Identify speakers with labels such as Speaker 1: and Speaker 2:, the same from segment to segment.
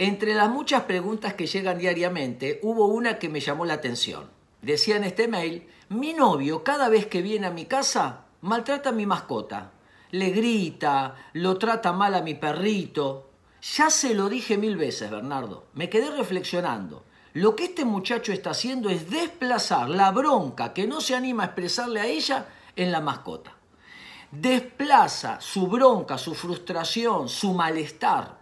Speaker 1: Entre las muchas preguntas que llegan diariamente, hubo una que me llamó la atención. Decía en este mail, mi novio cada vez que viene a mi casa maltrata a mi mascota. Le grita, lo trata mal a mi perrito. Ya se lo dije mil veces, Bernardo. Me quedé reflexionando. Lo que este muchacho está haciendo es desplazar la bronca que no se anima a expresarle a ella en la mascota. Desplaza su bronca, su frustración, su malestar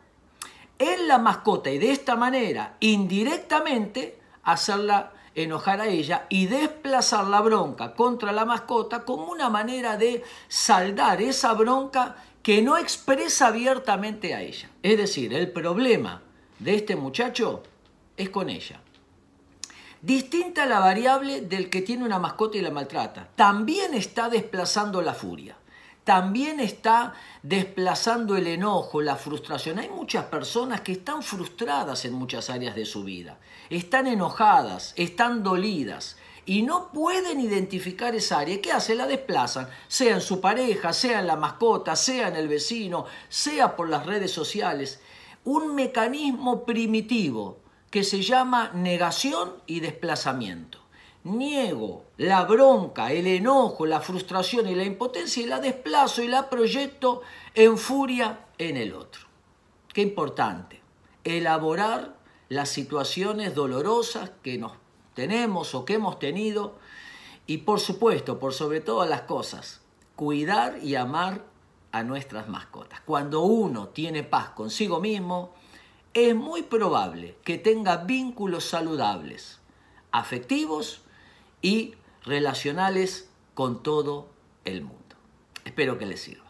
Speaker 1: en la mascota y de esta manera, indirectamente, hacerla enojar a ella y desplazar la bronca contra la mascota como una manera de saldar esa bronca que no expresa abiertamente a ella. Es decir, el problema de este muchacho es con ella. Distinta la variable del que tiene una mascota y la maltrata. También está desplazando la furia también está desplazando el enojo, la frustración. Hay muchas personas que están frustradas en muchas áreas de su vida, están enojadas, están dolidas y no pueden identificar esa área. ¿Qué hace? La desplazan, sea en su pareja, sea en la mascota, sea en el vecino, sea por las redes sociales. Un mecanismo primitivo que se llama negación y desplazamiento niego la bronca, el enojo, la frustración y la impotencia y la desplazo y la proyecto en furia en el otro. Qué importante, elaborar las situaciones dolorosas que nos tenemos o que hemos tenido y por supuesto, por sobre todas las cosas, cuidar y amar a nuestras mascotas. Cuando uno tiene paz consigo mismo, es muy probable que tenga vínculos saludables, afectivos y relacionales con todo el mundo. Espero que les sirva.